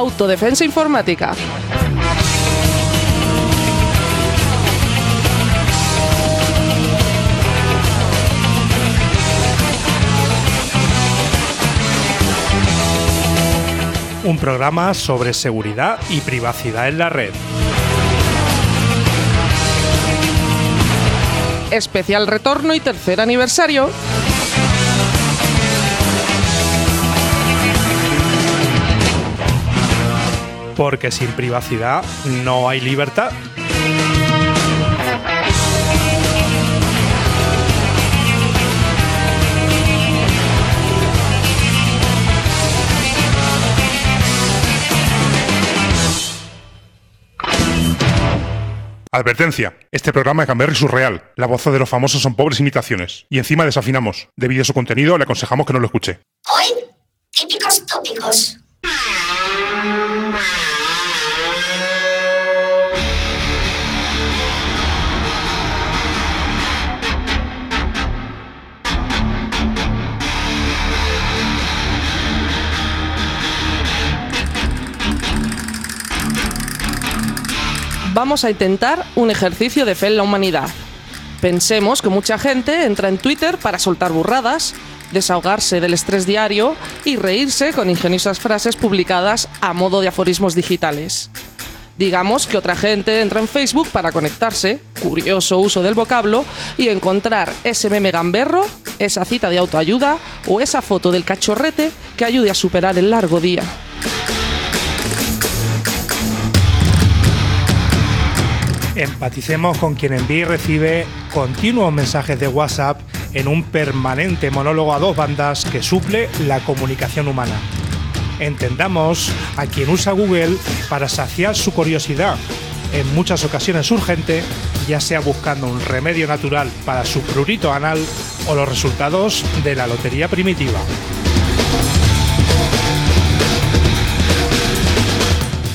Autodefensa Informática. Un programa sobre seguridad y privacidad en la red. Especial retorno y tercer aniversario. Porque sin privacidad no hay libertad. Advertencia. Este programa es Gamberry surreal. La voz de los famosos son pobres imitaciones. Y encima desafinamos. Debido a su contenido, le aconsejamos que no lo escuche. Hoy, típicos tópicos. Vamos a intentar un ejercicio de fe en la humanidad. Pensemos que mucha gente entra en Twitter para soltar burradas, desahogarse del estrés diario y reírse con ingeniosas frases publicadas a modo de aforismos digitales. Digamos que otra gente entra en Facebook para conectarse, curioso uso del vocablo, y encontrar ese meme gamberro, esa cita de autoayuda o esa foto del cachorrete que ayude a superar el largo día. Empaticemos con quien envía y recibe continuos mensajes de WhatsApp en un permanente monólogo a dos bandas que suple la comunicación humana. Entendamos a quien usa Google para saciar su curiosidad, en muchas ocasiones urgente, ya sea buscando un remedio natural para su prurito anal o los resultados de la lotería primitiva.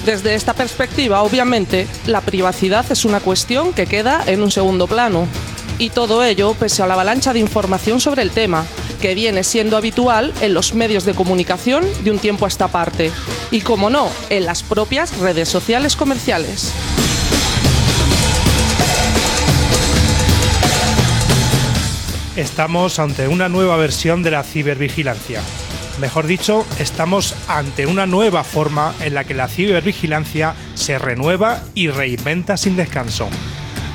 Desde esta perspectiva, obviamente, la privacidad es una cuestión que queda en un segundo plano. Y todo ello pese a la avalancha de información sobre el tema, que viene siendo habitual en los medios de comunicación de un tiempo a esta parte. Y como no, en las propias redes sociales comerciales. Estamos ante una nueva versión de la cibervigilancia. Mejor dicho, estamos ante una nueva forma en la que la cibervigilancia se renueva y reinventa sin descanso.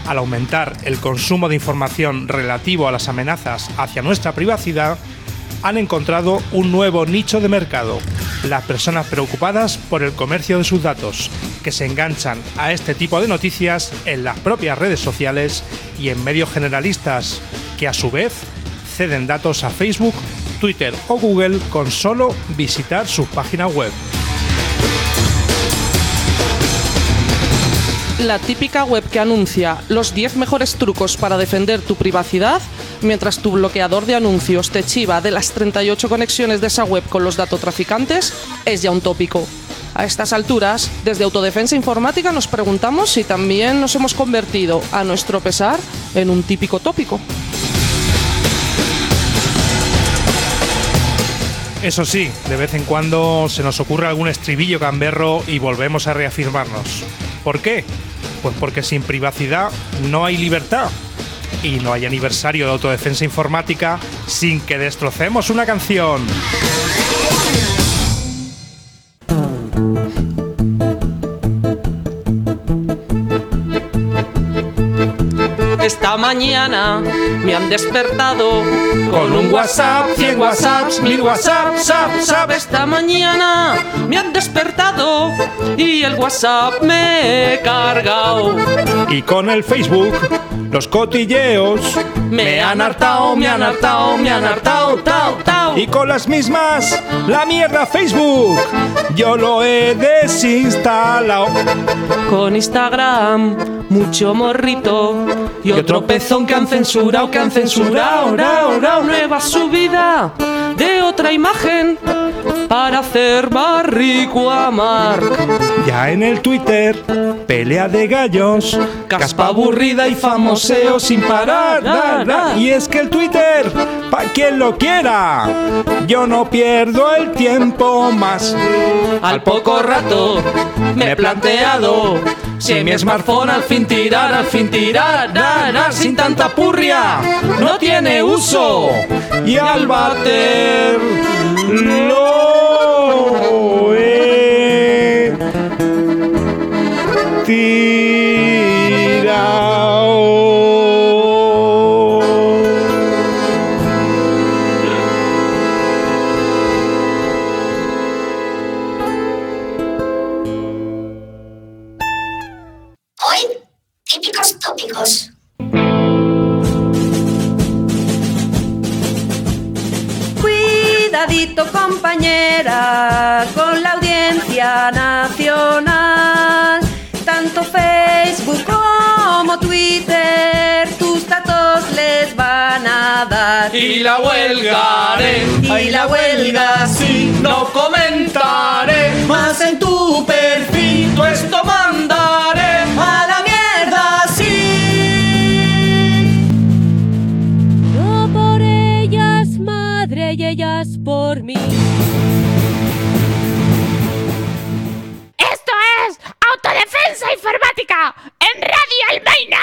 Al aumentar el consumo de información relativo a las amenazas hacia nuestra privacidad, han encontrado un nuevo nicho de mercado, las personas preocupadas por el comercio de sus datos, que se enganchan a este tipo de noticias en las propias redes sociales y en medios generalistas, que a su vez ceden datos a Facebook, Twitter o Google con solo visitar sus páginas web. La típica web que anuncia los 10 mejores trucos para defender tu privacidad, mientras tu bloqueador de anuncios te chiva de las 38 conexiones de esa web con los datotraficantes, es ya un tópico. A estas alturas, desde Autodefensa Informática nos preguntamos si también nos hemos convertido, a nuestro pesar, en un típico tópico. Eso sí, de vez en cuando se nos ocurre algún estribillo gamberro y volvemos a reafirmarnos. ¿Por qué? Pues porque sin privacidad no hay libertad. Y no hay aniversario de autodefensa informática sin que destrocemos una canción. Esta mañana me han despertado Con un WhatsApp, 100 WhatsApps, 1000 WhatsApps, sap, sap. Esta mañana me han despertado y el WhatsApp me he cargado. Y con el Facebook, los cotilleos Me han hartado, me han hartado, me han hartado, tao, tao. Y con las mismas, la mierda Facebook. Yo lo he desinstalado. Con Instagram, mucho morrito y otro pezón que han censurado, que han censurado. Rao, rao, nueva subida de otra imagen para hacer más rico a Mark. Ya en el Twitter, pelea de gallos, caspa aburrida y famoseo sin parar. da, da. Y es que el Twitter, pa' quien lo quiera, yo no pierdo el tiempo más. Al poco rato me he planteado si mi smartphone al fin tirar, al fin tirar, da, da, sin tanta purria, no tiene uso. Y al bater lo he Cuidadito compañera con la audiencia nacional. Tanto Facebook como Twitter, tus datos les van a dar. Y la huelga haré, Y la huelga sí, no comentaré más en tu perfil, tú esto Esto es Autodefensa Informática en Radio Almeina.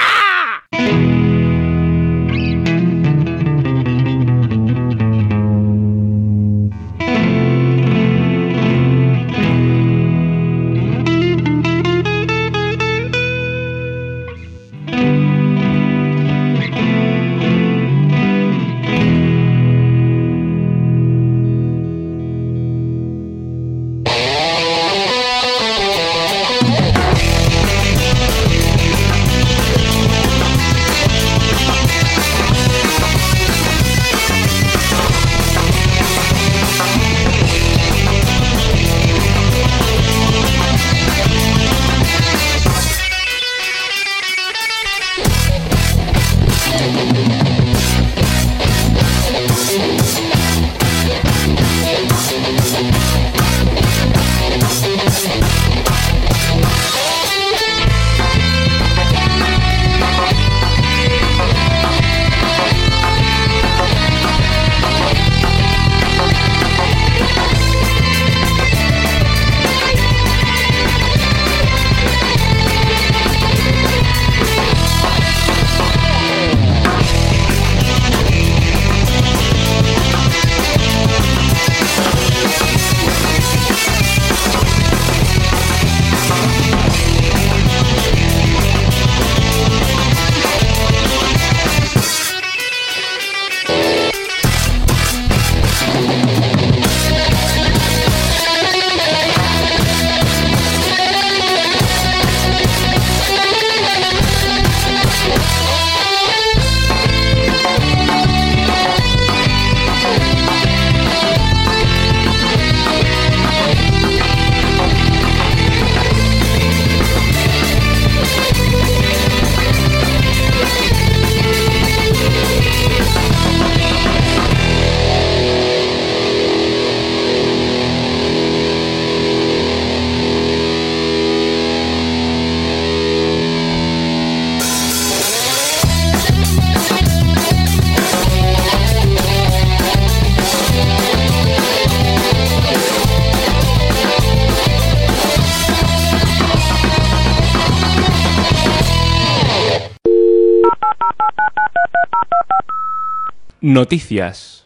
Noticias.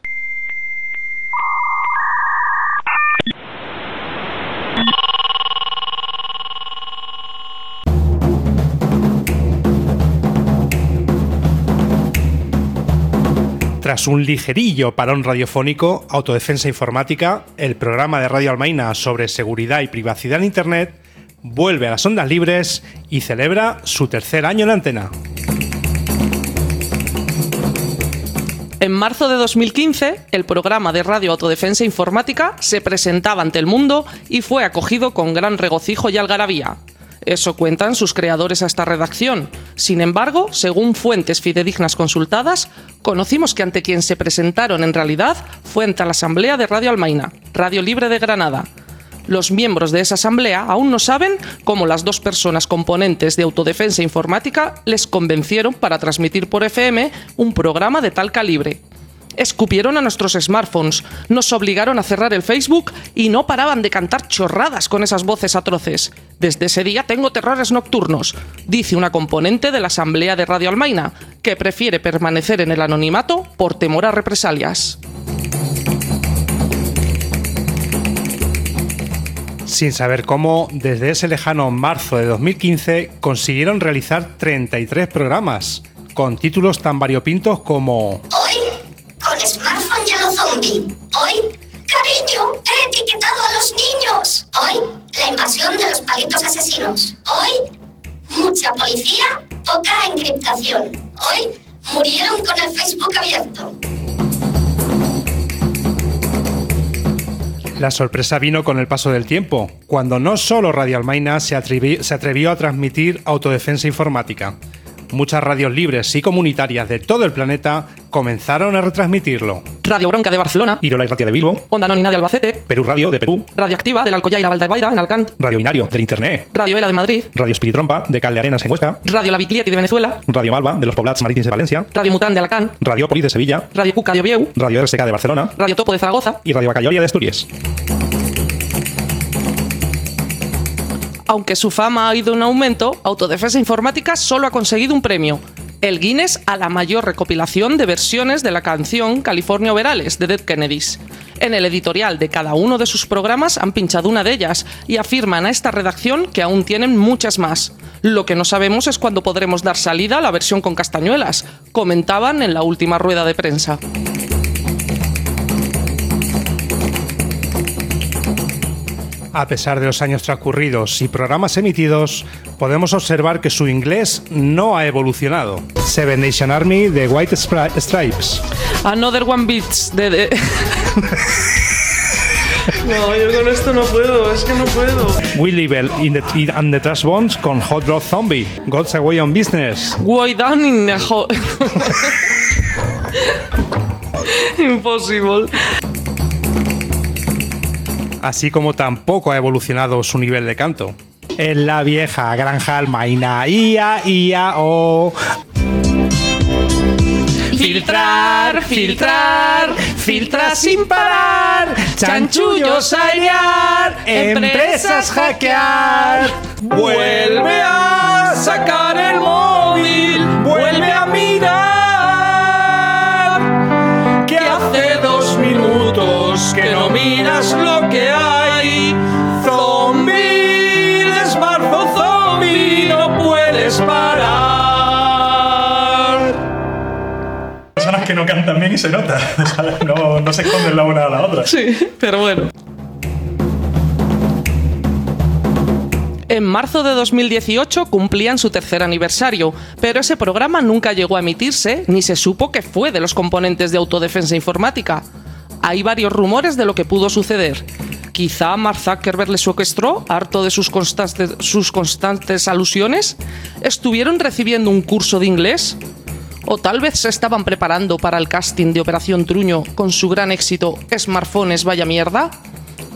Tras un ligerillo parón radiofónico, Autodefensa Informática, el programa de Radio Almaina sobre seguridad y privacidad en Internet, vuelve a las ondas libres y celebra su tercer año en la antena. En marzo de 2015, el programa de Radio Autodefensa Informática se presentaba ante el mundo y fue acogido con gran regocijo y algarabía. Eso cuentan sus creadores a esta redacción. Sin embargo, según fuentes fidedignas consultadas, conocimos que ante quien se presentaron en realidad fue ante la Asamblea de Radio Almaina, Radio Libre de Granada. Los miembros de esa asamblea aún no saben cómo las dos personas componentes de autodefensa informática les convencieron para transmitir por FM un programa de tal calibre. Escupieron a nuestros smartphones, nos obligaron a cerrar el Facebook y no paraban de cantar chorradas con esas voces atroces. Desde ese día tengo terrores nocturnos, dice una componente de la Asamblea de Radio Almaina, que prefiere permanecer en el anonimato por temor a represalias. Sin saber cómo, desde ese lejano marzo de 2015 consiguieron realizar 33 programas, con títulos tan variopintos como Hoy, con smartphone y a lo zombie. Hoy, cariño, he etiquetado a los niños. Hoy, la invasión de los palitos asesinos. Hoy, mucha policía, poca encriptación. Hoy, murieron con el Facebook abierto. La sorpresa vino con el paso del tiempo, cuando no solo Radio Almaina se, se atrevió a transmitir autodefensa informática. Muchas radios libres y comunitarias de todo el planeta comenzaron a retransmitirlo. Radio Bronca de Barcelona, Irola y Ratia de Bilbo, Onda Anónima de Albacete, Perú Radio de Perú, Radioactiva del Alcoyá y la Valdebaira en Alcant, Radio Binario del Internet, Radio Ela de Madrid, Radio Espiritrompa de Cal de Arenas en Huesca, Radio La Viclieti de Venezuela, Radio Malva de los Poblats Marítims de Valencia, Radio Mután de Alacant, Radio Poli de Sevilla, Radio Cuca de Ovieu, Radio RSK de Barcelona. Radio Topo de Zaragoza. y Radio Bacalloria de Asturias. Aunque su fama ha ido en aumento, Autodefensa Informática solo ha conseguido un premio, el Guinness a la mayor recopilación de versiones de la canción California Overales de Dead Kennedys. En el editorial de cada uno de sus programas han pinchado una de ellas y afirman a esta redacción que aún tienen muchas más. Lo que no sabemos es cuándo podremos dar salida a la versión con castañuelas, comentaban en la última rueda de prensa. A pesar de los años transcurridos y programas emitidos, podemos observar que su inglés no ha evolucionado. Seven Nation Army de White Stripes. Another One Beats de... de- no, yo con esto no puedo, es que no puedo. Will Level in the, in- and the Trash Bones con Hot Rod Zombie. God's Away on Business. Way down in the ho- Impossible. Así como tampoco ha evolucionado su nivel de canto. En la vieja granja almaina, ia, ia, o. Filtrar, filtrar, filtra sin parar. Chanchullos a liar, empresas hackear. Vuelve a sacar el móvil, vuelve a mirar. Que hace dos minutos que no miras lo no se nota. no se esconden la una a la otra. Sí, pero bueno. En marzo de 2018 cumplían su tercer aniversario, pero ese programa nunca llegó a emitirse ni se supo que fue de los componentes de autodefensa informática. Hay varios rumores de lo que pudo suceder. Quizá Mark Zuckerberg les secuestró, harto de sus constantes, sus constantes alusiones. ¿Estuvieron recibiendo un curso de inglés? ¿O tal vez se estaban preparando para el casting de Operación Truño con su gran éxito Smartphones vaya mierda?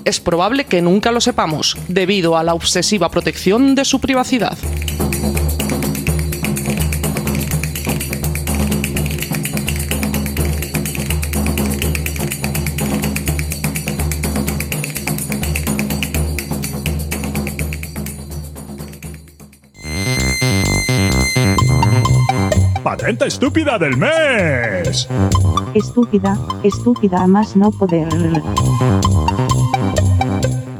Es probable que nunca lo sepamos, debido a la obsesiva protección de su privacidad. ¡Patente estúpida del mes! Estúpida, estúpida a más no poder.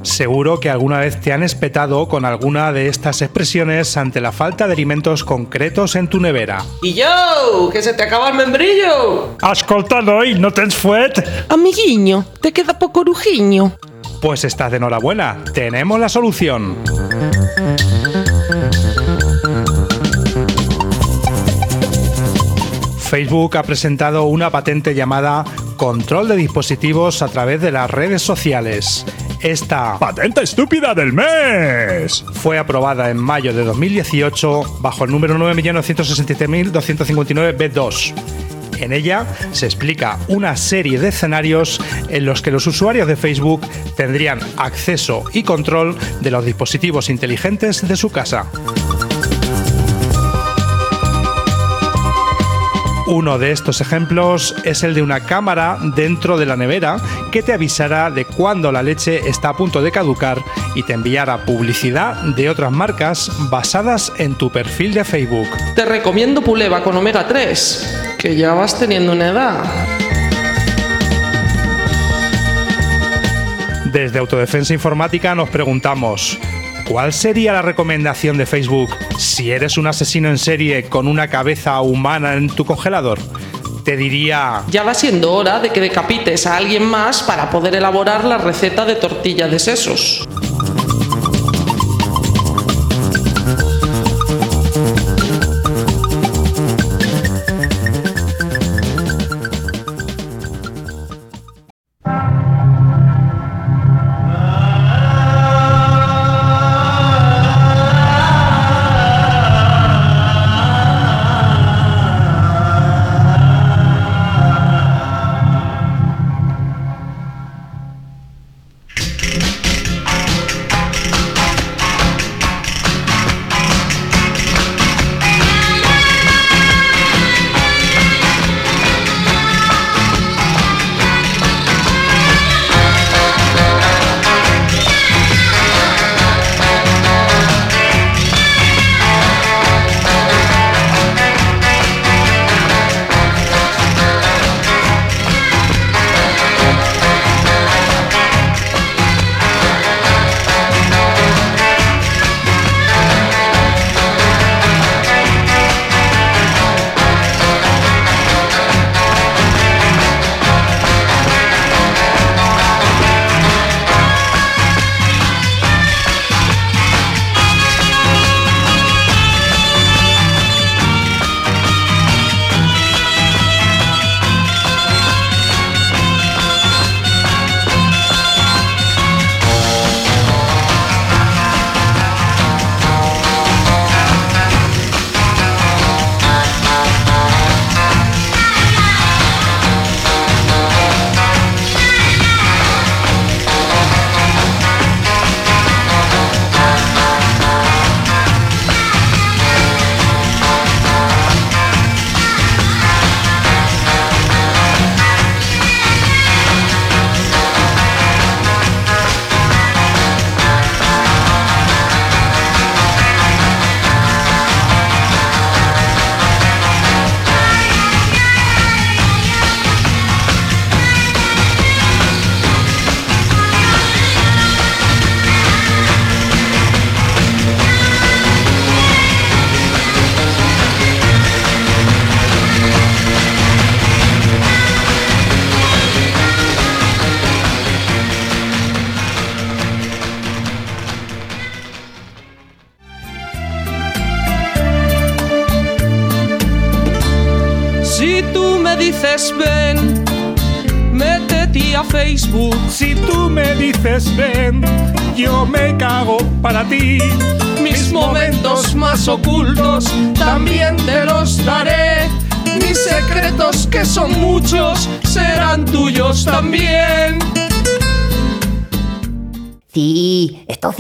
Seguro que alguna vez te han espetado con alguna de estas expresiones ante la falta de alimentos concretos en tu nevera. ¡Y yo! ¡Que se te acaba el membrillo! Escolta, noi, no tens fuet? Amiguiño, te queda poco orujiño. Pues estás de enhorabuena, tenemos la solución. Facebook ha presentado una patente llamada Control de dispositivos a través de las redes sociales. Esta patente estúpida del mes fue aprobada en mayo de 2018 bajo el número 9.967.259B2. En ella se explica una serie de escenarios en los que los usuarios de Facebook tendrían acceso y control de los dispositivos inteligentes de su casa. Uno de estos ejemplos es el de una cámara dentro de la nevera que te avisará de cuando la leche está a punto de caducar y te enviará publicidad de otras marcas basadas en tu perfil de Facebook. Te recomiendo Puleva con omega 3, que ya vas teniendo una edad. Desde Autodefensa Informática nos preguntamos, ¿cuál sería la recomendación de Facebook si eres un asesino en serie con una cabeza humana en tu congelador? Te diría... Ya va siendo hora de que decapites a alguien más para poder elaborar la receta de tortilla de sesos.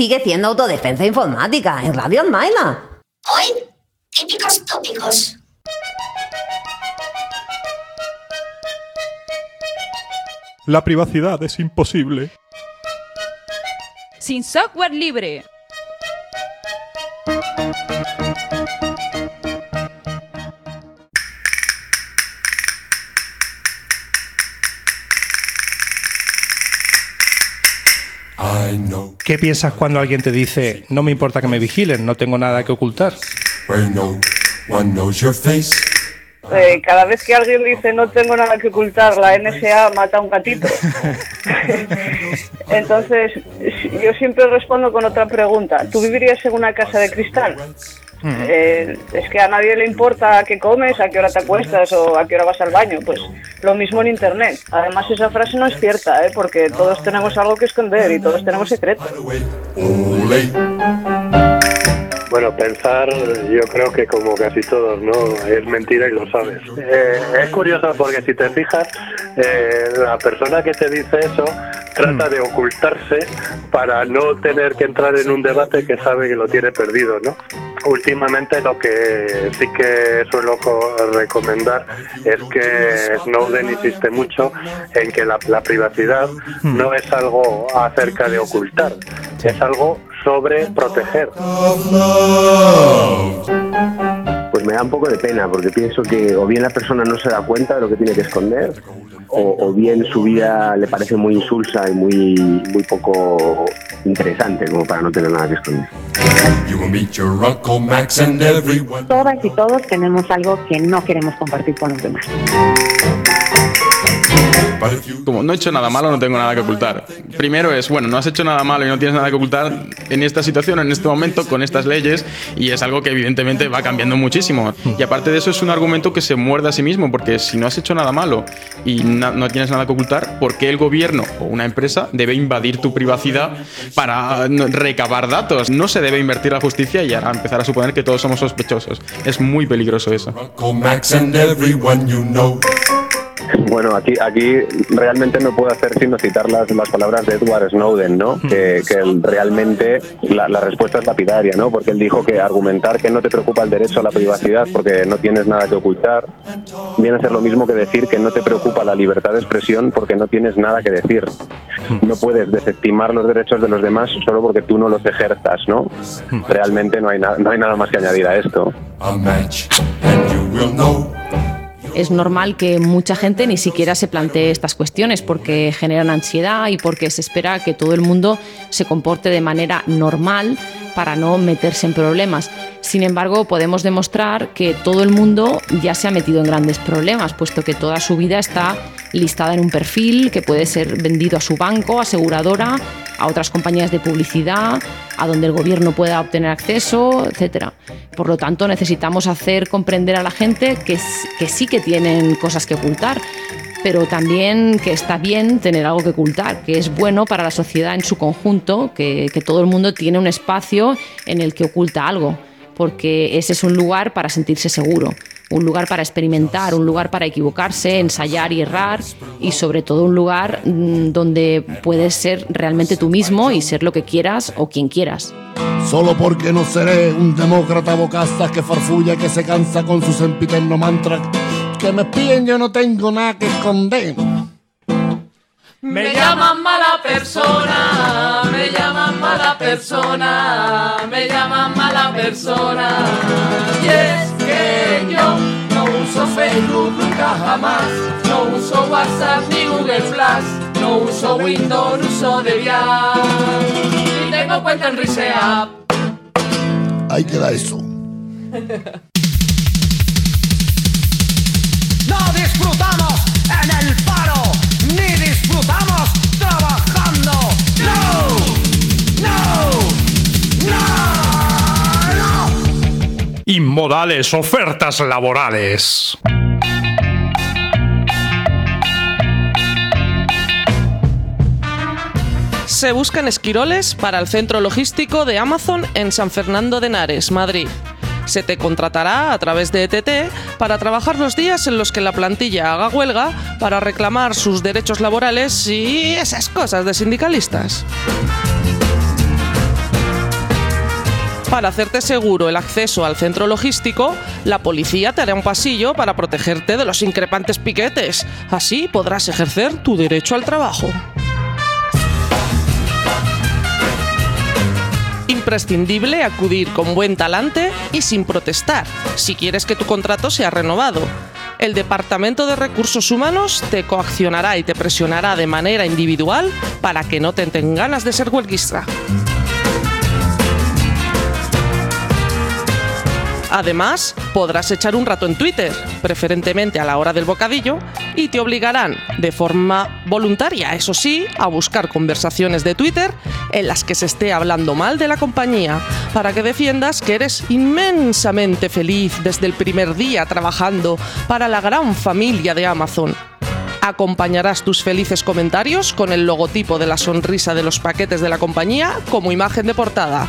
Sigue siendo autodefensa informática en Radio Almaina. Hoy, típicos tópicos. La privacidad es imposible. Sin software libre. ¿Qué piensas cuando alguien te dice, no me importa que me vigilen, no tengo nada que ocultar? Eh, cada vez que alguien dice no tengo nada que ocultar, la NSA mata a un gatito. Entonces, yo siempre respondo con otra pregunta. ¿Tú vivirías en una casa de cristal? Eh, es que a nadie le importa a qué comes, a qué hora te acuestas o a qué hora vas al baño. Pues lo mismo en Internet. Además, esa frase no es cierta, ¿eh? porque todos tenemos algo que esconder y todos tenemos secretos. Bueno, pensar, yo creo que como casi todos, ¿no? Es mentira y lo sabes. Eh, es curioso porque si te fijas, eh, la persona que te dice eso trata de ocultarse para no tener que entrar en un debate que sabe que lo tiene perdido, ¿no? Últimamente lo que sí que suelo co- recomendar es que Snowden insiste mucho en que la, la privacidad no es algo acerca de ocultar, es algo sobre proteger. Pues me da un poco de pena porque pienso que o bien la persona no se da cuenta de lo que tiene que esconder o, o bien su vida le parece muy insulsa y muy, muy poco interesante como para no tener nada que esconder. Todas y todos tenemos algo que no queremos compartir con los demás. Como no he hecho nada malo, no tengo nada que ocultar. Primero es, bueno, no has hecho nada malo y no tienes nada que ocultar en esta situación, en este momento, con estas leyes, y es algo que evidentemente va cambiando muchísimo. Y aparte de eso es un argumento que se muerde a sí mismo, porque si no has hecho nada malo y no tienes nada que ocultar, ¿por qué el gobierno o una empresa debe invadir tu privacidad para recabar datos? No se debe invertir la justicia y empezar a suponer que todos somos sospechosos. Es muy peligroso eso. Bueno, aquí, aquí realmente no puedo hacer sino citar las, las palabras de Edward Snowden, ¿no? Que, que él realmente la, la respuesta es lapidaria, ¿no? Porque él dijo que argumentar que no te preocupa el derecho a la privacidad porque no tienes nada que ocultar viene a ser lo mismo que decir que no te preocupa la libertad de expresión porque no tienes nada que decir. No puedes desestimar los derechos de los demás solo porque tú no los ejerzas, ¿no? Realmente no hay, na- no hay nada más que añadir a esto. Es normal que mucha gente ni siquiera se plantee estas cuestiones porque generan ansiedad y porque se espera que todo el mundo se comporte de manera normal para no meterse en problemas. Sin embargo, podemos demostrar que todo el mundo ya se ha metido en grandes problemas, puesto que toda su vida está listada en un perfil que puede ser vendido a su banco, aseguradora, a otras compañías de publicidad, a donde el gobierno pueda obtener acceso, etc. Por lo tanto, necesitamos hacer comprender a la gente que sí que tienen cosas que ocultar, pero también que está bien tener algo que ocultar, que es bueno para la sociedad en su conjunto, que, que todo el mundo tiene un espacio en el que oculta algo, porque ese es un lugar para sentirse seguro, un lugar para experimentar, un lugar para equivocarse, ensayar y errar, y sobre todo un lugar mm, donde puedes ser realmente tú mismo y ser lo que quieras o quien quieras. Solo porque no seré un demócrata bocasta que farfulla que se cansa con su sempiterno mantra. Que me espíen, yo no tengo nada que esconder. Me llaman mala persona, me llaman mala persona, me llaman mala persona. Y es que yo no uso Facebook nunca jamás, no uso WhatsApp ni Google Plus, no uso Windows, uso Debian, y tengo cuenta en Risea. Ahí queda eso. No disfrutamos en el Inmodales ofertas laborales. Se buscan esquiroles para el centro logístico de Amazon en San Fernando de Henares, Madrid. Se te contratará a través de ETT para trabajar los días en los que la plantilla haga huelga para reclamar sus derechos laborales y esas cosas de sindicalistas. Para hacerte seguro el acceso al centro logístico, la policía te hará un pasillo para protegerte de los increpantes piquetes. Así podrás ejercer tu derecho al trabajo. Imprescindible acudir con buen talante y sin protestar si quieres que tu contrato sea renovado. El Departamento de Recursos Humanos te coaccionará y te presionará de manera individual para que no te den ganas de ser huelguista. Además, podrás echar un rato en Twitter, preferentemente a la hora del bocadillo, y te obligarán, de forma voluntaria, eso sí, a buscar conversaciones de Twitter en las que se esté hablando mal de la compañía, para que defiendas que eres inmensamente feliz desde el primer día trabajando para la gran familia de Amazon. Acompañarás tus felices comentarios con el logotipo de la sonrisa de los paquetes de la compañía como imagen de portada.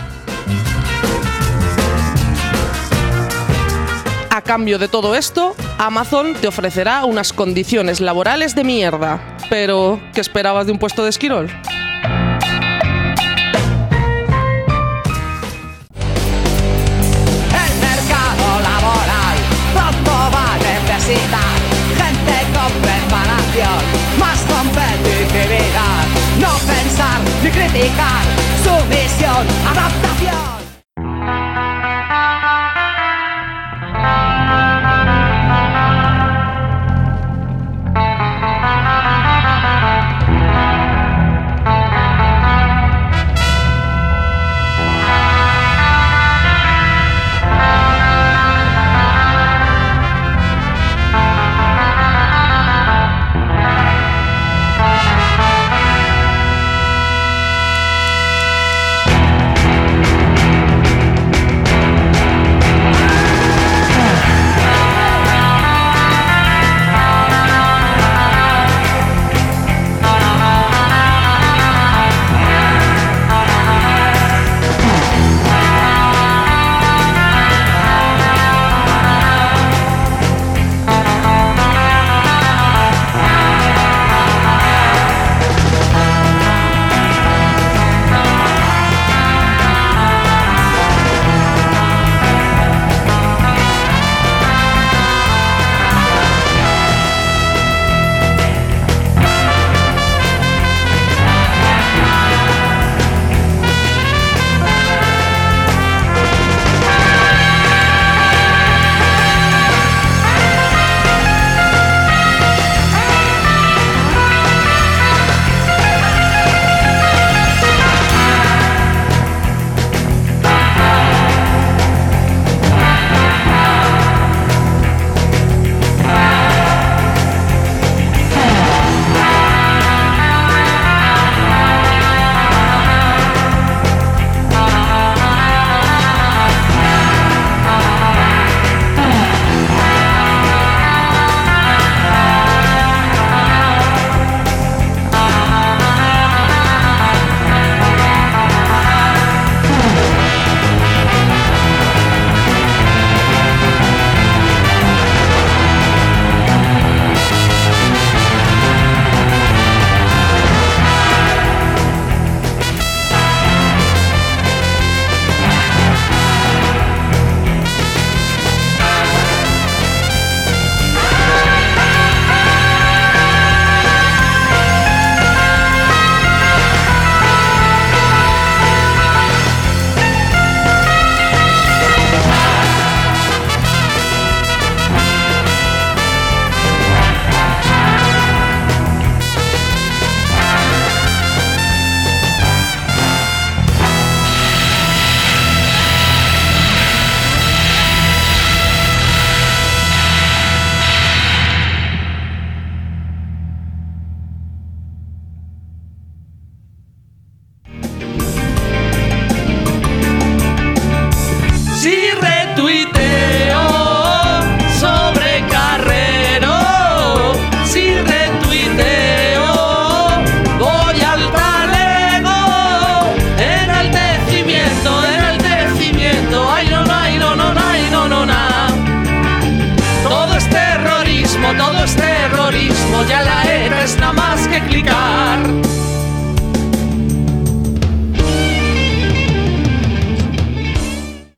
A cambio de todo esto, Amazon te ofrecerá unas condiciones laborales de mierda. Pero, ¿qué esperabas de un puesto de esquirol? Gente con preparación, más competitividad, no pensar ni criticar, sumisión, adaptación.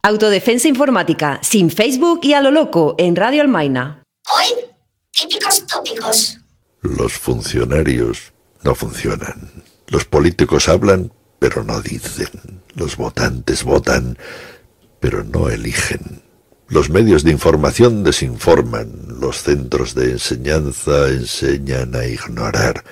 Autodefensa informática, sin Facebook y a lo loco, en Radio Almaina. Hoy, típicos tópicos. Los funcionarios no funcionan. Los políticos hablan, pero no dicen. Los votantes votan, pero no eligen. Los medios de información desinforman. Los centros de enseñanza enseñan a ignorar.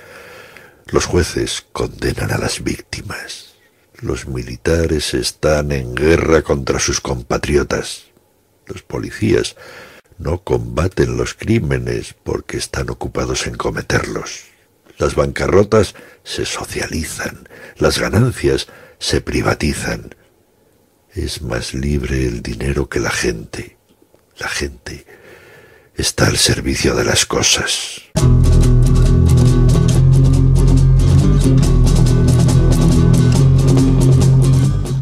Los jueces condenan a las víctimas. Los militares están en guerra contra sus compatriotas. Los policías no combaten los crímenes porque están ocupados en cometerlos. Las bancarrotas se socializan, las ganancias se privatizan. Es más libre el dinero que la gente. La gente está al servicio de las cosas.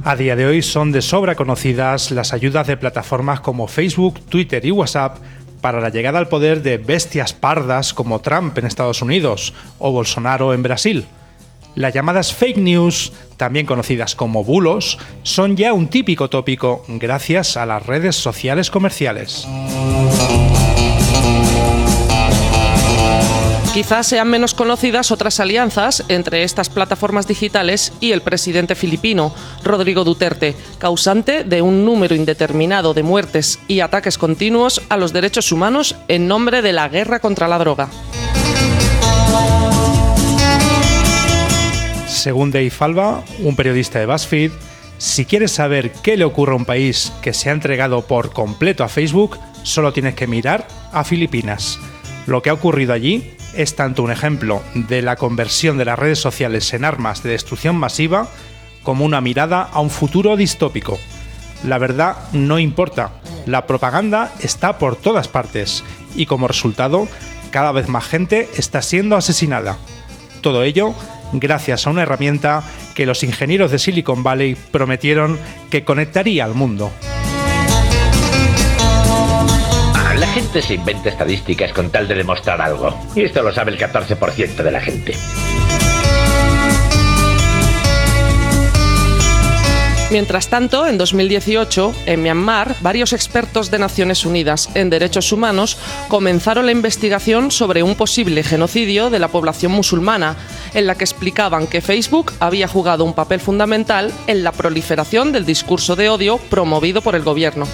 A día de hoy son de sobra conocidas las ayudas de plataformas como Facebook, Twitter y WhatsApp para la llegada al poder de bestias pardas como Trump en Estados Unidos o Bolsonaro en Brasil. Las llamadas fake news, también conocidas como bulos, son ya un típico tópico gracias a las redes sociales comerciales. Quizás sean menos conocidas otras alianzas entre estas plataformas digitales y el presidente filipino, Rodrigo Duterte, causante de un número indeterminado de muertes y ataques continuos a los derechos humanos en nombre de la guerra contra la droga. Según Dave un periodista de BuzzFeed, si quieres saber qué le ocurre a un país que se ha entregado por completo a Facebook, solo tienes que mirar a Filipinas. Lo que ha ocurrido allí es tanto un ejemplo de la conversión de las redes sociales en armas de destrucción masiva como una mirada a un futuro distópico. La verdad no importa, la propaganda está por todas partes y como resultado cada vez más gente está siendo asesinada. Todo ello gracias a una herramienta que los ingenieros de Silicon Valley prometieron que conectaría al mundo. Gente se inventa estadísticas con tal de demostrar algo. Y esto lo sabe el 14% de la gente. Mientras tanto, en 2018, en Myanmar, varios expertos de Naciones Unidas en Derechos Humanos comenzaron la investigación sobre un posible genocidio de la población musulmana, en la que explicaban que Facebook había jugado un papel fundamental en la proliferación del discurso de odio promovido por el gobierno.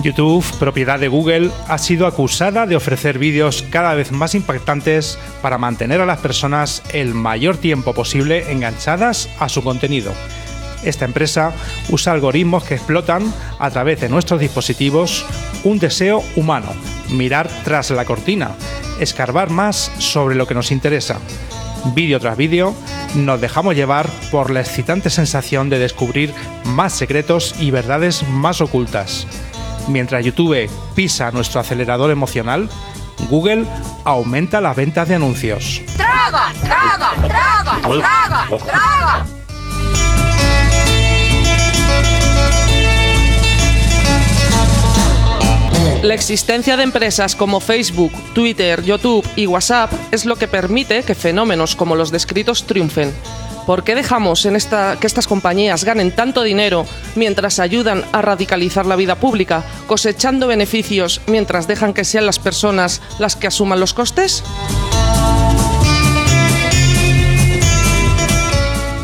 YouTube, propiedad de Google, ha sido acusada de ofrecer vídeos cada vez más impactantes para mantener a las personas el mayor tiempo posible enganchadas a su contenido. Esta empresa usa algoritmos que explotan a través de nuestros dispositivos un deseo humano, mirar tras la cortina, escarbar más sobre lo que nos interesa. Vídeo tras vídeo, nos dejamos llevar por la excitante sensación de descubrir más secretos y verdades más ocultas. Mientras YouTube pisa nuestro acelerador emocional, Google aumenta las ventas de anuncios. ¡Traga! ¡Traga! ¡Traga! ¡Traga! ¡Traga! La existencia de empresas como Facebook, Twitter, YouTube y WhatsApp es lo que permite que fenómenos como los descritos triunfen. ¿Por qué dejamos que estas compañías ganen tanto dinero mientras ayudan a radicalizar la vida pública, cosechando beneficios mientras dejan que sean las personas las que asuman los costes?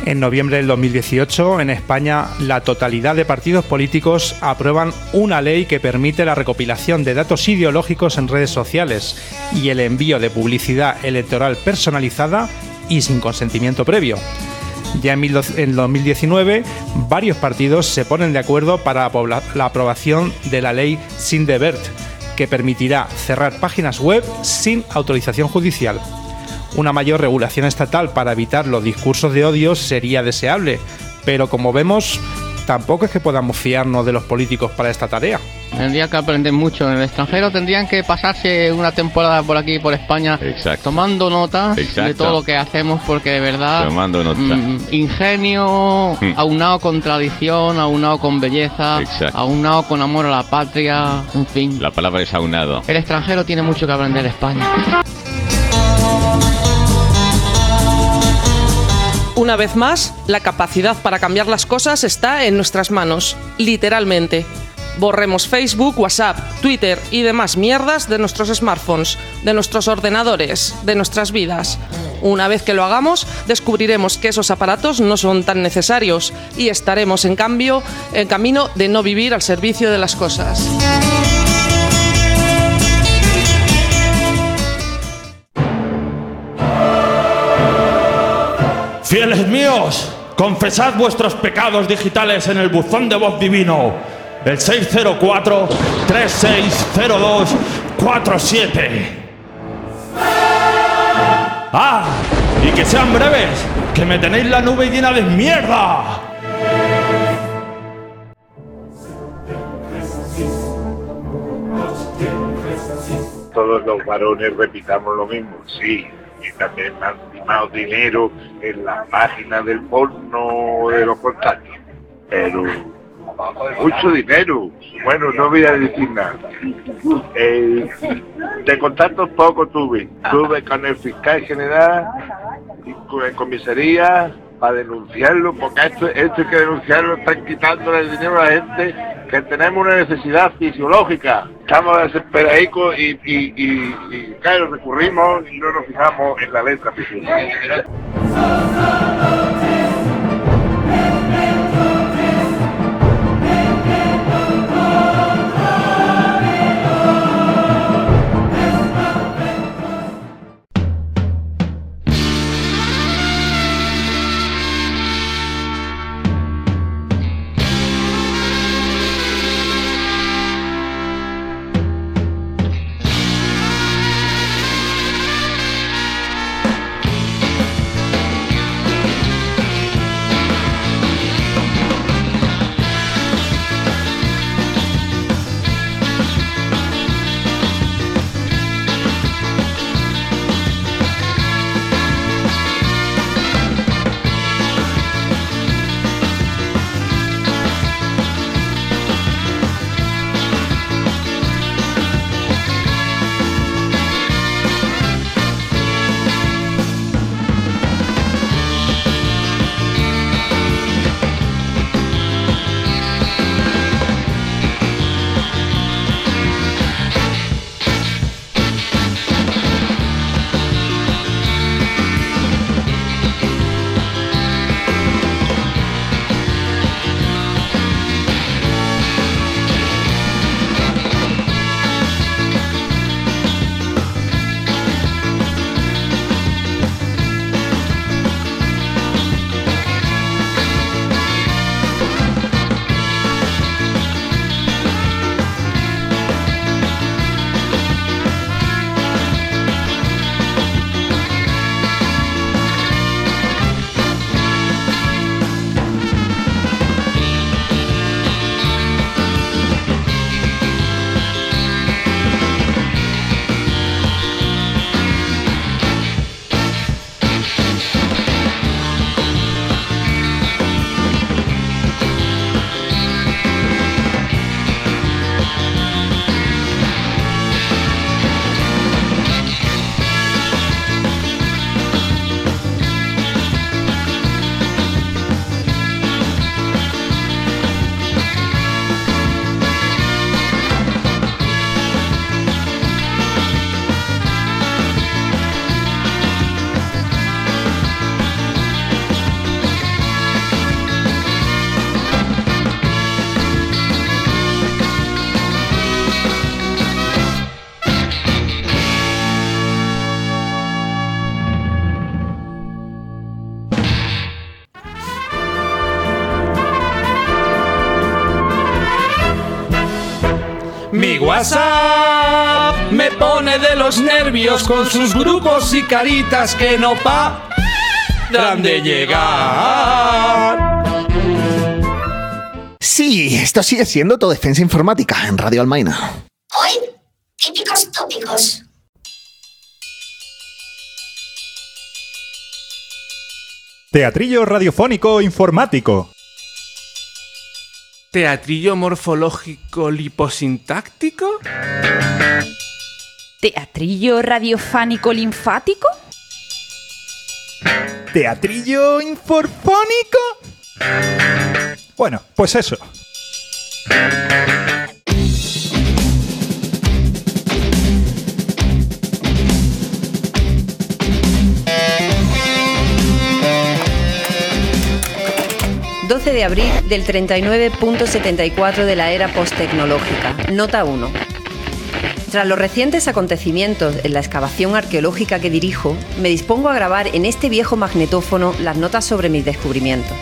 En noviembre del 2018, en España, la totalidad de partidos políticos aprueban una ley que permite la recopilación de datos ideológicos en redes sociales y el envío de publicidad electoral personalizada y sin consentimiento previo. Ya en 2019, varios partidos se ponen de acuerdo para la aprobación de la ley Sindebert, que permitirá cerrar páginas web sin autorización judicial. Una mayor regulación estatal para evitar los discursos de odio sería deseable, pero como vemos, tampoco es que podamos fiarnos de los políticos para esta tarea. Tendrían que aprender mucho en el extranjero, tendrían que pasarse una temporada por aquí, por España, tomando nota de todo lo que hacemos, porque de verdad, tomando nota. Mm, ingenio, Mm. aunado con tradición, aunado con belleza, Exacto. aunado con amor a la patria, en fin. La palabra es aunado. El extranjero tiene mucho que aprender de España. Una vez más, la capacidad para cambiar las cosas está en nuestras manos, literalmente. Borremos Facebook, WhatsApp, Twitter y demás mierdas de nuestros smartphones, de nuestros ordenadores, de nuestras vidas. Una vez que lo hagamos, descubriremos que esos aparatos no son tan necesarios y estaremos en cambio en camino de no vivir al servicio de las cosas. Fieles míos, confesad vuestros pecados digitales en el buzón de voz divino. El 604-3602-47. ¡Ah! Y que sean breves, que me tenéis la nube llena de mierda. todos los varones repitamos lo mismo, sí, y también más, más dinero en la página del porno de los contactos, pero mucho dinero, bueno, no voy a decir nada. Eh, de contactos poco tuve, tuve con el fiscal general, con la comisaría, para denunciarlo, porque esto, esto hay que denunciarlo, están quitándole el dinero a la gente que tenemos una necesidad fisiológica. Estamos desesperadicos y, y, y, y claro, recurrimos y no nos fijamos en la letra. Mi WhatsApp me pone de los nervios con sus grupos y caritas que no paran de llegar. Sí, esto sigue siendo Autodefensa Informática en Radio Almaina. Hoy, típicos tópicos. Teatrillo radiofónico informático. ¿Teatrillo morfológico liposintáctico? ¿Teatrillo radiofánico linfático? ¿Teatrillo inforfónico? Bueno, pues eso. De abril del 39.74 de la era posttecnológica. Nota 1. Tras los recientes acontecimientos en la excavación arqueológica que dirijo, me dispongo a grabar en este viejo magnetófono las notas sobre mis descubrimientos.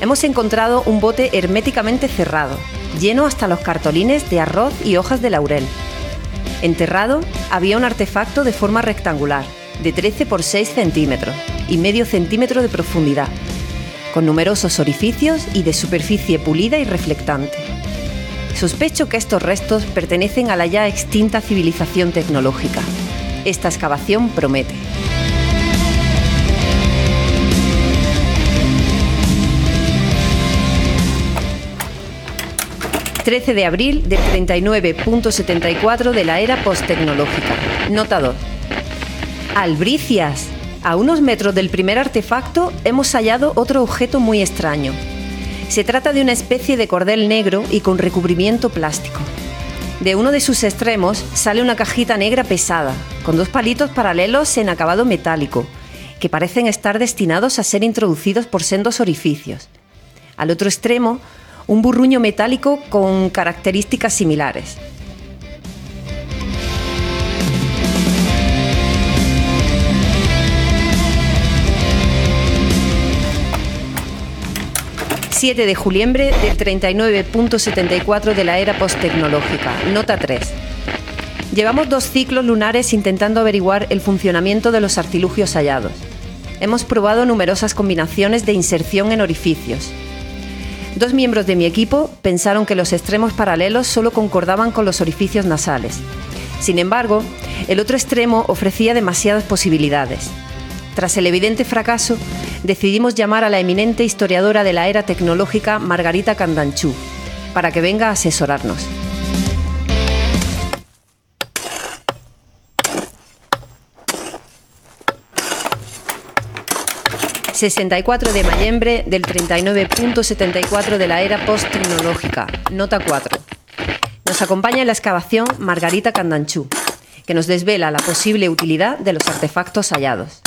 Hemos encontrado un bote herméticamente cerrado, lleno hasta los cartolines de arroz y hojas de laurel. Enterrado había un artefacto de forma rectangular, de 13 por 6 centímetros y medio centímetro de profundidad, con numerosos orificios y de superficie pulida y reflectante. Sospecho que estos restos pertenecen a la ya extinta civilización tecnológica. Esta excavación promete. ...13 de abril del 39.74 de la era posttecnológica. Nota 2. Albricias. A unos metros del primer artefacto hemos hallado otro objeto muy extraño. Se trata de una especie de cordel negro y con recubrimiento plástico. De uno de sus extremos sale una cajita negra pesada, con dos palitos paralelos en acabado metálico, que parecen estar destinados a ser introducidos por sendos orificios. Al otro extremo, un burruño metálico con características similares. 7 de juliembre del 39.74 de la era posttecnológica. Nota 3. Llevamos dos ciclos lunares intentando averiguar el funcionamiento de los artilugios hallados. Hemos probado numerosas combinaciones de inserción en orificios. Dos miembros de mi equipo pensaron que los extremos paralelos solo concordaban con los orificios nasales. Sin embargo, el otro extremo ofrecía demasiadas posibilidades. Tras el evidente fracaso, decidimos llamar a la eminente historiadora de la era tecnológica Margarita Candanchú para que venga a asesorarnos. ...64 de noviembre del 39.74 de la era post-tecnológica... ...nota 4... Nos acompaña en la excavación Margarita Candanchú... ...que nos desvela la posible utilidad de los artefactos hallados.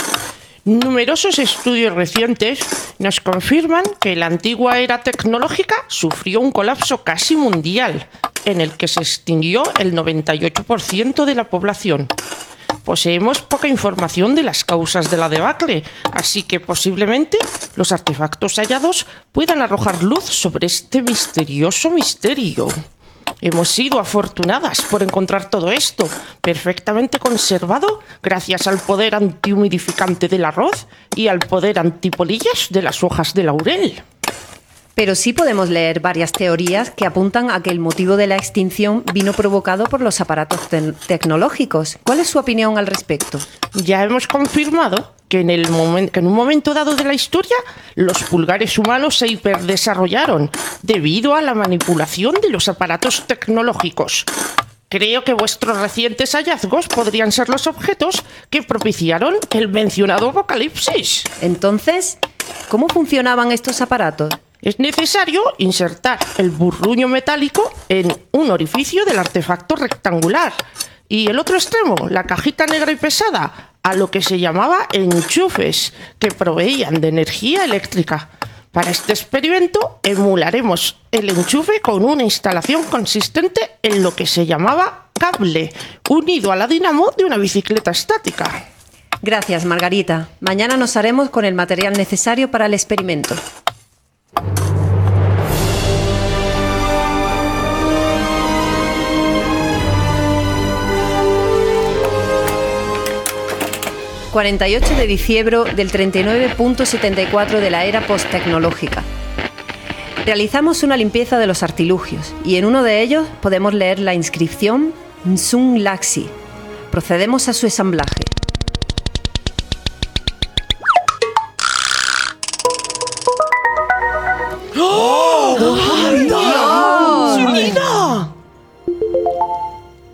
Numerosos estudios recientes nos confirman que la antigua era tecnológica sufrió un colapso casi mundial, en el que se extinguió el 98% de la población. Poseemos poca información de las causas de la debacle, así que posiblemente los artefactos hallados puedan arrojar luz sobre este misterioso misterio. Hemos sido afortunadas por encontrar todo esto perfectamente conservado gracias al poder antihumidificante del arroz y al poder antipolillas de las hojas de laurel. Pero sí podemos leer varias teorías que apuntan a que el motivo de la extinción vino provocado por los aparatos tecnológicos. ¿Cuál es su opinión al respecto? Ya hemos confirmado que en, el que en un momento dado de la historia los pulgares humanos se hiperdesarrollaron debido a la manipulación de los aparatos tecnológicos. Creo que vuestros recientes hallazgos podrían ser los objetos que propiciaron el mencionado apocalipsis. Entonces, ¿cómo funcionaban estos aparatos? Es necesario insertar el burruño metálico en un orificio del artefacto rectangular y el otro extremo, la cajita negra y pesada, a lo que se llamaba enchufes, que proveían de energía eléctrica. Para este experimento emularemos el enchufe con una instalación consistente en lo que se llamaba cable, unido a la dinamo de una bicicleta estática. Gracias, Margarita. Mañana nos haremos con el material necesario para el experimento. 48 de diciembre del 39.74 de la era posttecnológica. Realizamos una limpieza de los artilugios y en uno de ellos podemos leer la inscripción Nsun Laxi. Procedemos a su ensamblaje.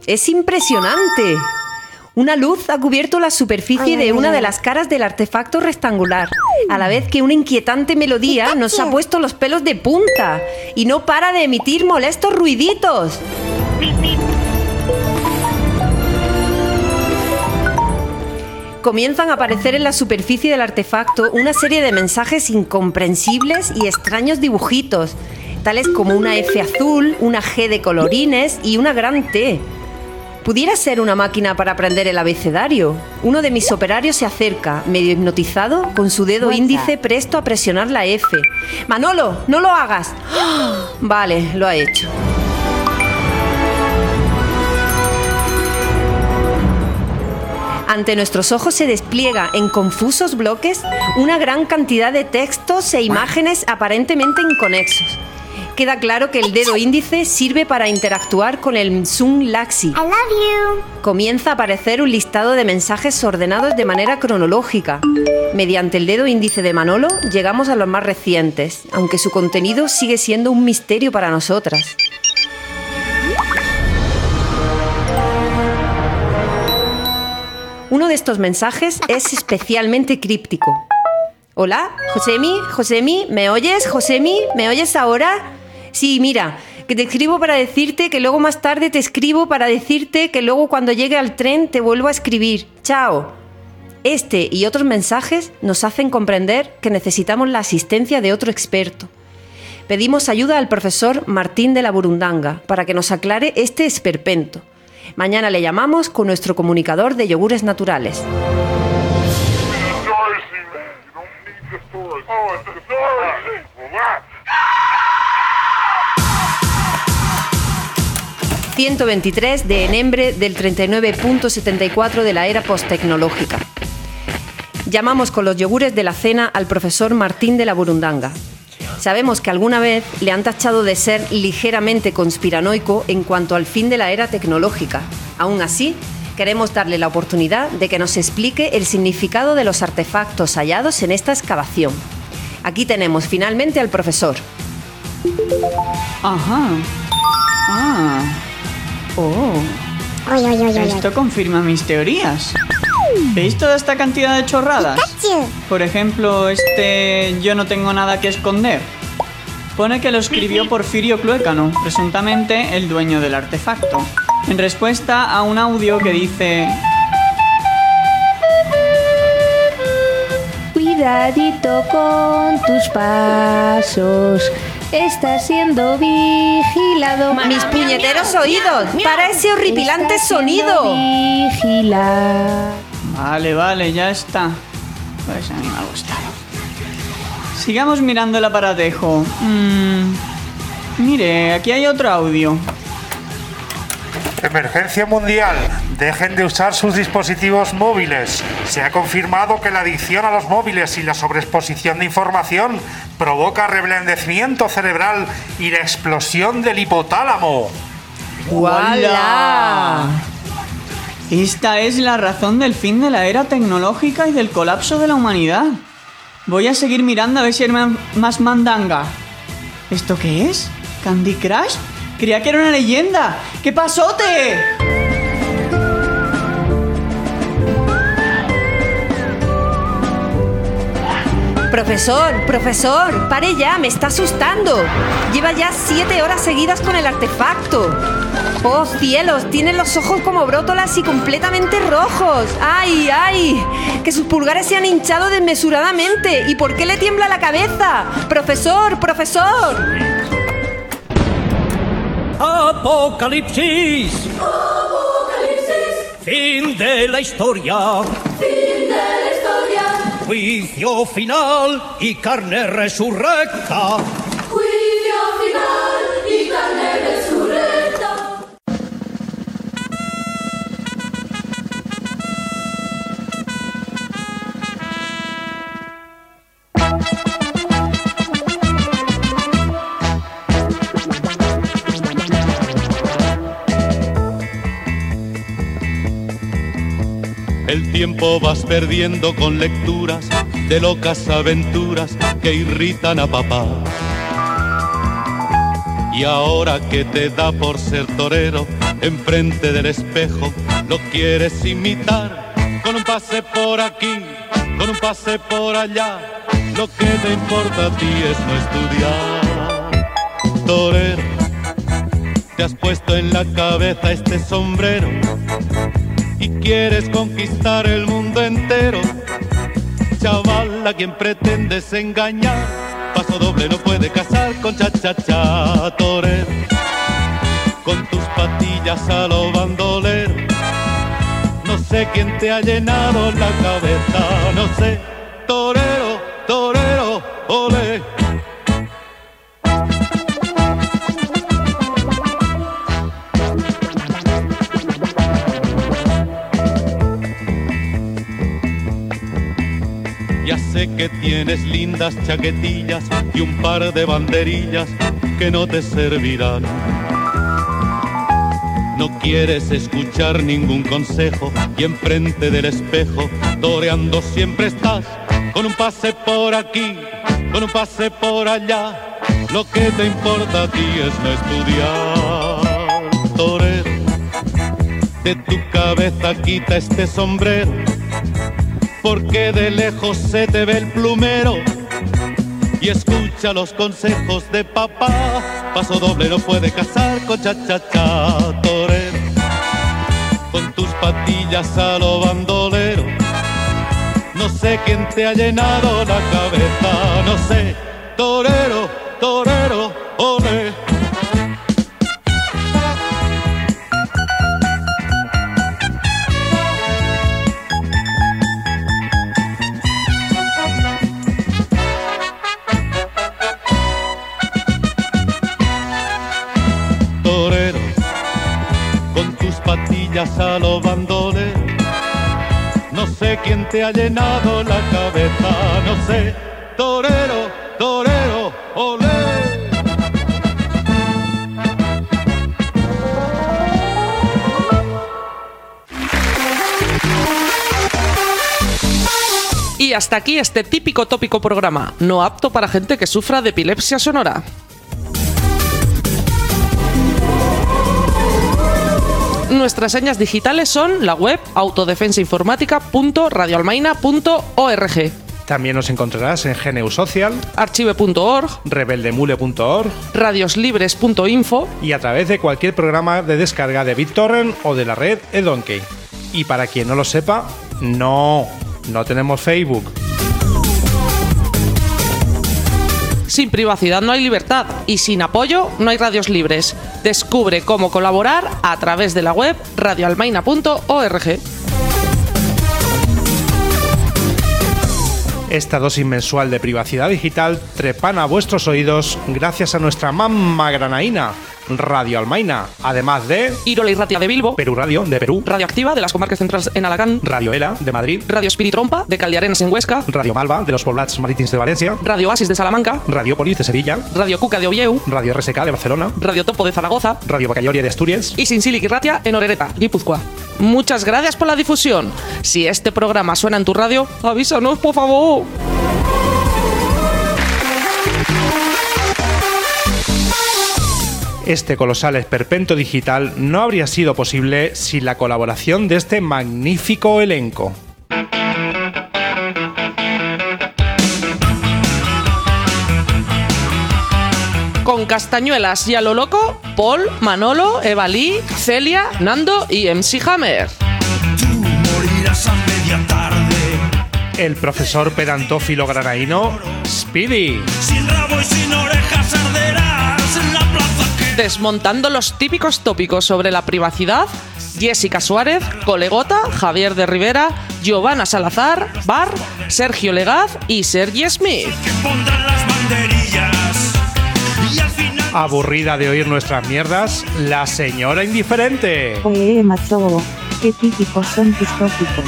¡Es impresionante! Una luz ha cubierto la superficie de una de las caras del artefacto rectangular, a la vez que una inquietante melodía nos ha puesto los pelos de punta y no para de emitir molestos ruiditos. Comienzan a aparecer en la superficie del artefacto una serie de mensajes incomprensibles y extraños dibujitos, tales como una F azul, una G de colorines y una gran T. Pudiera ser una máquina para aprender el abecedario. Uno de mis operarios se acerca, medio hipnotizado, con su dedo índice presto a presionar la F. Manolo, no lo hagas. ¡Ah! Vale, lo ha hecho. Ante nuestros ojos se despliega en confusos bloques una gran cantidad de textos e imágenes aparentemente inconexos. Queda claro que el dedo índice sirve para interactuar con el Zoom Laxi. Comienza a aparecer un listado de mensajes ordenados de manera cronológica. Mediante el dedo índice de Manolo llegamos a los más recientes, aunque su contenido sigue siendo un misterio para nosotras. Uno de estos mensajes es especialmente críptico. Hola, Josemi, Josemi, ¿me oyes? Josemi, ¿me oyes ahora? Sí, mira, que te escribo para decirte que luego más tarde te escribo para decirte que luego cuando llegue al tren te vuelvo a escribir. Chao. Este y otros mensajes nos hacen comprender que necesitamos la asistencia de otro experto. Pedimos ayuda al profesor Martín de la Burundanga para que nos aclare este esperpento. Mañana le llamamos con nuestro comunicador de yogures naturales. ...123 de enembre del 39.74 de la era posttecnológica. Llamamos con los yogures de la cena al profesor Martín de la Burundanga. Sabemos que alguna vez le han tachado de ser ligeramente conspiranoico en cuanto al fin de la era tecnológica. Aún así, queremos darle la oportunidad de que nos explique el significado de los artefactos hallados en esta excavación. Aquí tenemos finalmente al profesor. Ajá. Ah. Oh. Esto confirma mis teorías. ¿Veis toda esta cantidad de chorradas? Por ejemplo, este yo no tengo nada que esconder. Pone que lo escribió Porfirio Cluécano, presuntamente el dueño del artefacto, en respuesta a un audio que dice... Cuidadito con tus pasos. Estás siendo vigilado. ¡Mis puñeteros oídos! ¡Para ese horripilante sonido! Vigila. Vale, vale, ya está. Pues a mí me ha gustado. Sigamos mirando el aparatejo. Mm, mire, aquí hay otro audio. Emergencia mundial. Dejen de usar sus dispositivos móviles. Se ha confirmado que la adicción a los móviles y la sobreexposición de información provoca reblandecimiento cerebral y la explosión del hipotálamo. ¡Wala! Esta es la razón del fin de la era tecnológica y del colapso de la humanidad. Voy a seguir mirando a ver si hay más mandanga. ¿Esto qué es? ¿Candy Crush? Creía que era una leyenda. ¡Qué pasote! Profesor, profesor, pare ya, me está asustando. Lleva ya siete horas seguidas con el artefacto. Oh cielos, tiene los ojos como brótolas y completamente rojos. ¡Ay, ay! Que sus pulgares se han hinchado desmesuradamente. ¿Y por qué le tiembla la cabeza? Profesor, profesor. Apocalipsis. Fin de la historia. Fin de la historia. Juicio final y carne resurrecta. Tiempo vas perdiendo con lecturas de locas aventuras que irritan a papá. Y ahora que te da por ser torero, enfrente del espejo lo quieres imitar. Con un pase por aquí, con un pase por allá, lo que te importa a ti es no estudiar. Torero, te has puesto en la cabeza este sombrero quieres conquistar el mundo entero. Chaval, a quien pretendes engañar, paso doble no puede casar con cha cha cha torero. Con tus patillas a lo bandolero, sé quién te ha llenado la cabeza, no sé, torero, torero, ole. Que tienes lindas chaquetillas y un par de banderillas que no te servirán. No quieres escuchar ningún consejo y enfrente del espejo, toreando siempre estás, con un pase por aquí, con un pase por allá. Lo que te importa a ti es no estudiar. Torero, de tu cabeza quita este sombrero, porque de lejos se te ve el plumero y escucha los consejos de papá. Paso doble no puede casar con cha cha cha torero. Con tus patillas a lo bandolero. No sé quién te ha llenado la cabeza, no sé. Torero, torero, ole. A los. No sé quién te ha llenado la cabeza, no sé, torero, torero, olé. Y hasta aquí este típico tópico programa, no apto para gente que sufra de epilepsia sonora. Nuestras señas digitales son la web autodefensainformática.radioalmaina.org, También nos encontrarás en GNU Social, archive.org, rebeldemule.org radioslibres.info y a través de cualquier programa de descarga de BitTorrent o de la red eDonkey. Y para quien no lo sepa, no, no tenemos Facebook. Sin privacidad no hay libertad y sin apoyo no hay radios libres. Descubre cómo colaborar a través de la web radioalmaina.org. Esta dosis mensual de privacidad digital trepana a vuestros oídos gracias a nuestra mamma granaína, Radio Almaina, además de Irola y Ratia de Bilbo, Perú Radio de Perú, Radioactiva de las comarcas centrales en Alacant, Radio Ela de Madrid, Radio Espiritrompa de Caldearenas en Huesca, Radio Malva de los Poblats Marítims de Valencia, Radio Oasis de Salamanca, Radio Polis de Sevilla, Radio Cuca de Olleu, Radio RSK de Barcelona, Radio Topo de Zaragoza Radio Bacalloria de Asturias y Sinsilic y Ratia en Orereta, Guipúzcoa. Muchas gracias por la difusión. Si este programa suena en tu radio, avísanos, por favor. Este colosal esperpento digital no habría sido posible sin la colaboración de este magnífico elenco. Con castañuelas y a lo loco, Paul, Manolo, Evalí, Celia, Nando y MC Hammer. Morirás a media tarde. El profesor pedantófilo granaíno, Speedy. Sin rabo y sin orejas Desmontando los típicos tópicos sobre la privacidad, Jessica Suárez, Colegota, Javier de Rivera, Giovanna Salazar, Bar, Sergio Legaz y Sergi Smith. Aburrida de oír nuestras mierdas, la señora indiferente. Oye, macho, qué típicos son tus tópicos.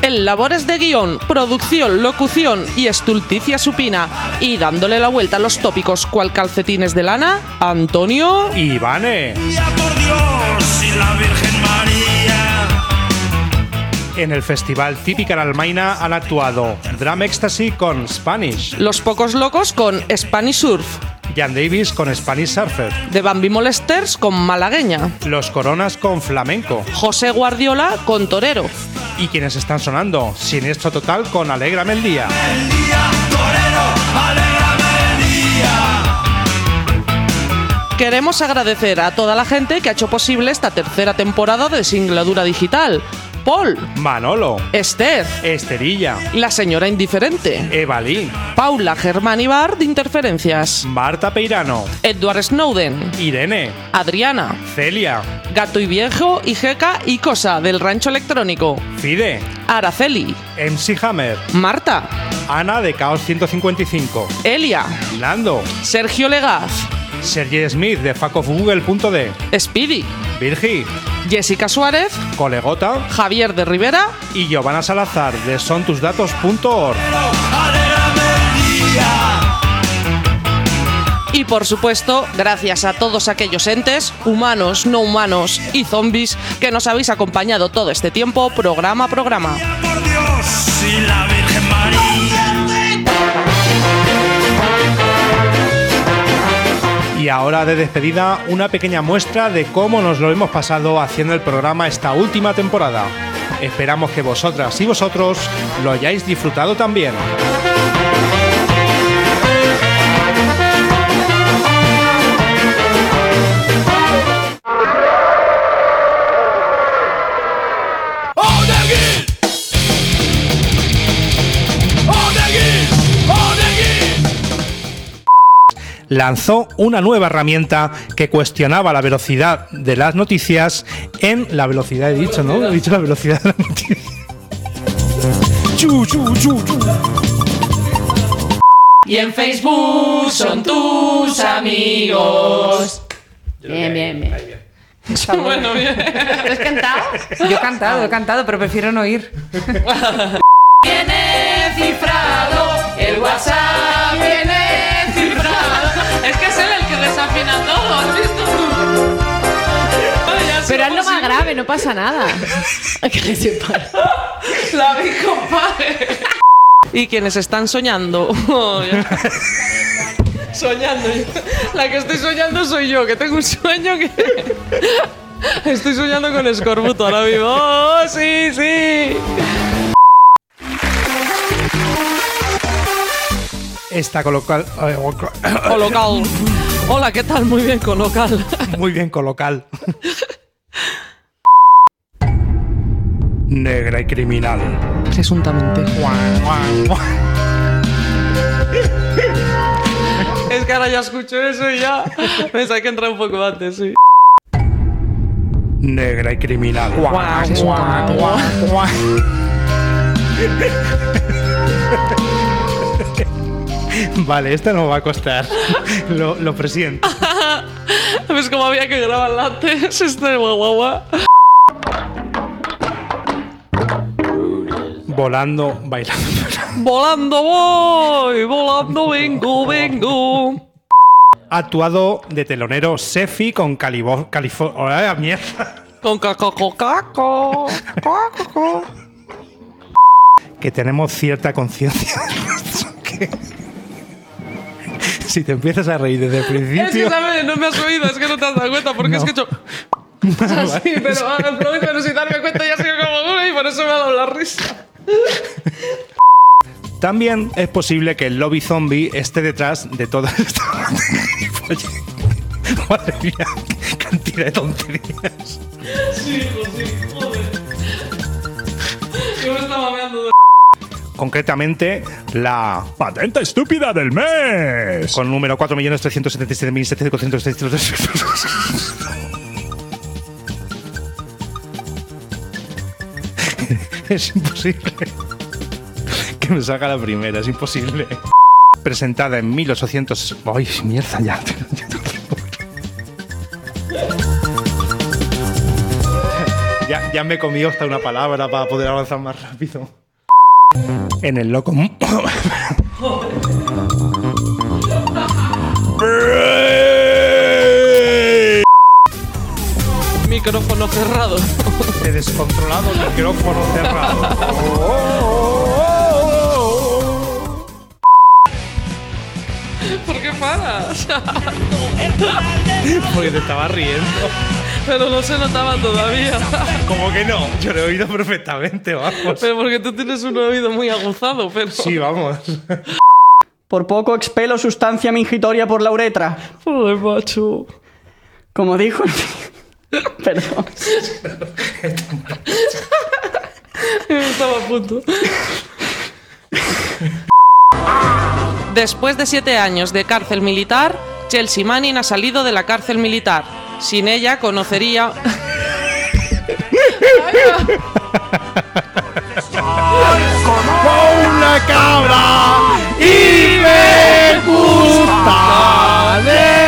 En labores de guion, producción, locución y estulticia supina y dándole la vuelta a los tópicos. Cual calcetines de lana, Antonio. Ivane. por Dios y la Virgen María. En el festival Típica Almaina han actuado Drum Ecstasy con Spanish, Los Pocos Locos con Spanish Surf, Jan Davis con Spanish Surfer, The Bambi Molesters con Malagueña, Los Coronas con Flamenco. José Guardiola con Torero, y quienes están sonando Siniestro Total con Alégrame el Día. Queremos agradecer a toda la gente que ha hecho posible esta tercera temporada de Singladura Digital. Paul, Manolo, Esther, Esterilla, la señora indiferente, Evalí, Paula Germán Bar de Interferencias, Marta Peirano, Edward Snowden, Irene, Adriana, Celia, Gato y Viejo, Ijeca y Cosa del Rancho Electrónico, Fide, Araceli, MC Hammer, Marta, Ana de Caos 155, Elia, Nando, Sergio Legaz, Sergi Smith de fuckofgoogle.de, Speedy, Virgi, Jessica Suárez, Colegota. Javier de Rivera. Y Giovanna Salazar de sontusdatos.org. y por supuesto gracias a todos aquellos entes, humanos, no humanos y zombies que nos habéis acompañado todo este tiempo programa a programa. Y ahora de despedida, una pequeña muestra de cómo nos lo hemos pasado haciendo el programa esta última temporada. Esperamos que vosotras y vosotros lo hayáis disfrutado también. Lanzó una nueva herramienta que cuestionaba la velocidad de las noticias en la velocidad, he dicho, ¿no? He dicho la velocidad de las noticias. Y en Facebook son tus amigos. Bien, bien, bien. Bueno, bien. ¿Has cantado? Yo he cantado, he cantado, pero prefiero no ir. Viene cifrado, el WhatsApp viene desafina todo, ¿has visto tú? Ay, ya Pero es lo más grave, no pasa nada. que le separa. La vi, compadre. Y quienes están soñando. Oh, soñando. yo- La que estoy soñando soy yo, que tengo un sueño que. Estoy soñando con escorbuto ahora mismo. ¡Oh, sí, sí! Está colocal. eh, Colocal. Hola, ¿qué tal? Muy bien, colocal. Muy bien, colocal. Negra y criminal. Presuntamente. Es que ahora ya escucho eso y ya. Pensaba que entra un poco antes, sí. Negra y criminal. Presuntamente. Vale, esta no va a costar. Lo, lo presiento. ¿Ves cómo había que grabarla antes? Este guagua. Volando, bailando. Volando voy, volando vengo, vengo. Ha actuado de telonero Sefi con Calibo, Califo- ¡Ay, mierda! Con caco, caco, caco. Que tenemos cierta conciencia de nuestro que- Si te empiezas a reír desde el Es que, principio. ¿sabes? No me has oído, es que no te has dado cuenta, porque es que he hecho. Así, pero ahora el problema pero sin darme cuenta ya sido como duro y por eso me ha dado la risa. También es posible que el lobby zombie esté detrás de todas estas. Oye, madre mía, cantidad de tonterías. Sí, hijo, sí, Concretamente, la patente estúpida del mes. Con número 4.377.700. es imposible que me salga la primera, es imposible. Presentada en 1800. ¡Ay, mierda ya! Ya, ya me he comido hasta una palabra para poder avanzar más rápido. En el loco. Micrófono cerrado. He descontrolado el micrófono cerrado. ¿Por qué paras? Porque te estaba riendo. Pero no se notaba todavía. ¿Cómo que no? Yo lo he oído perfectamente, vamos. Pero porque tú tienes un oído muy aguzado, pero. Sí, vamos. Por poco expelo sustancia mingitoria por la uretra. Joder, macho. Como dijo el... Perdón. Estaba a punto. Después de siete años de cárcel militar, Chelsea Manning ha salido de la cárcel militar. Sin ella conocería. Con una cabra y me gusta de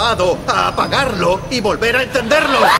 A apagarlo y volver a encenderlo.